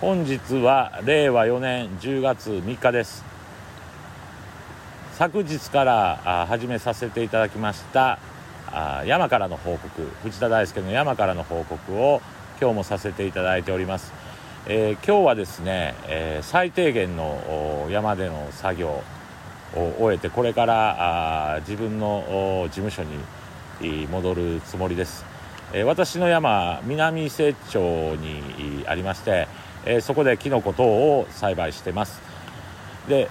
本日は令和4年10月3日です。昨日から始めさせていただきました山からの報告藤田大輔の山からの報告を今日もさせていただいております、えー、今日はですね、えー、最低限の山での作業を終えてこれから自分の事務所に戻るつもりです、え、私の山南伊勢町にありましてえ、そこでキノコ等を栽培してます。で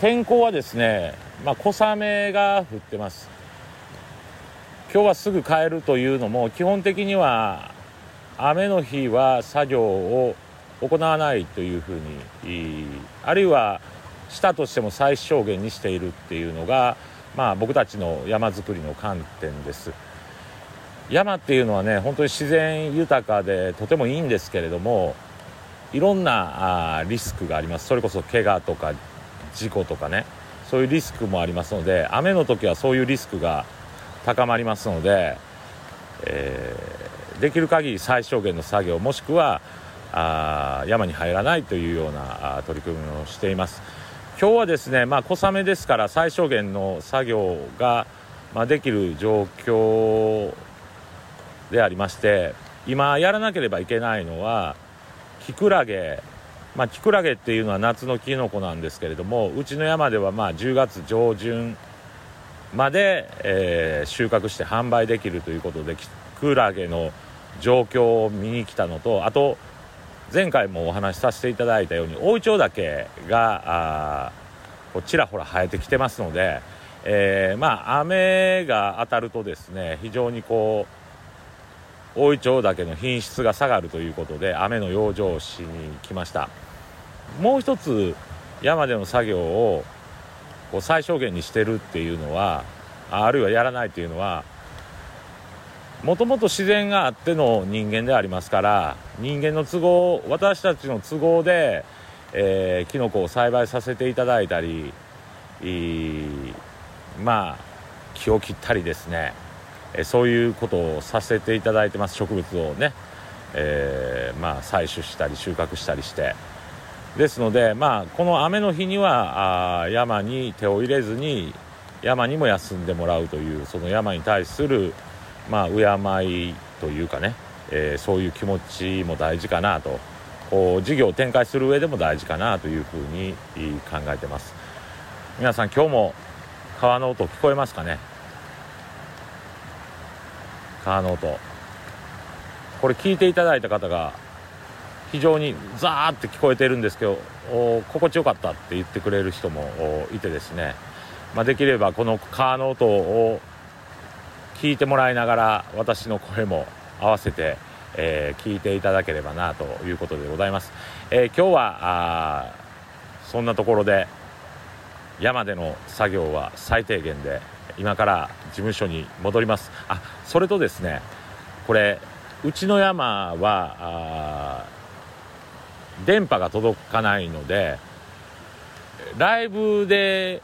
天候はですね、まあ、小雨が降ってます。今日はすぐ帰るというのも基本的には雨の日は作業を行わないというふうにあるいはしたとしても最小限にしているっていうのが、まあ、僕たちの山づくりの観点です。山っていうのはね本当に自然豊かでとてもいいんですけれどもいろんなあリスクがあります。それこそ怪我とか事故とかねそういうリスクもありますので雨の時はそういうリスクが高まりますので、えー、できる限り最小限の作業もしくはあ山に入らないというようなあ取り組みをしています。今日はですね、まあ、小雨ですから最小限の作業が、まあ、できる状況でありまして今やらなければいけないのはキクラゲ。まあ、キクラゲっていうのは夏のキノコなんですけれどもうちの山ではまあ10月上旬まで、えー、収穫して販売できるということでキクラゲの状況を見に来たのとあと前回もお話しさせていただいたように大イチョウダケがあこちらほら生えてきてますので、えー、まあ雨が当たるとですね非常にこう大イチョウ岳の品質が下がるということで雨の養生しに来ました。もう一つ山での作業をこう最小限にしてるっていうのはあるいはやらないっていうのはもともと自然があっての人間でありますから人間の都合私たちの都合で、えー、キノコを栽培させていただいたりまあ木を切ったりですね。えそういうことをさせていただいてます。植物をね、えー、まあ、採取したり収穫したりして。ですので、まあ、この雨の日にはあ山に手を入れずに山にも休んでもらうというその山に対する、まあ、敬いというかね、えー、そういう気持ちも大事かなと。こう事業を展開する上でも大事かなというふうに考えてます。皆さん今日も川の音聞こえますかね？川の音これ聞いていただいた方が非常にザーって聞こえてるんですけど心地よかったって言ってくれる人もいてですね、まあ、できればこの川の音を聞いてもらいながら私の声も合わせて、えー、聞いていただければなということでございます、えー、今日はそんなところで山での作業は最低限で今から事務所に戻ります。あそれとですねこれうちの山は電波が届かないのでライブで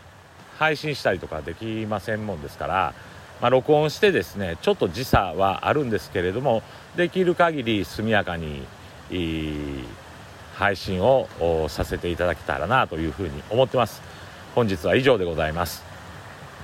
配信したりとかできませんもんですから、まあ、録音してですねちょっと時差はあるんですけれどもできる限り速やかに配信をさせていただけたらなというふうに思ってます。本日は以上でございます。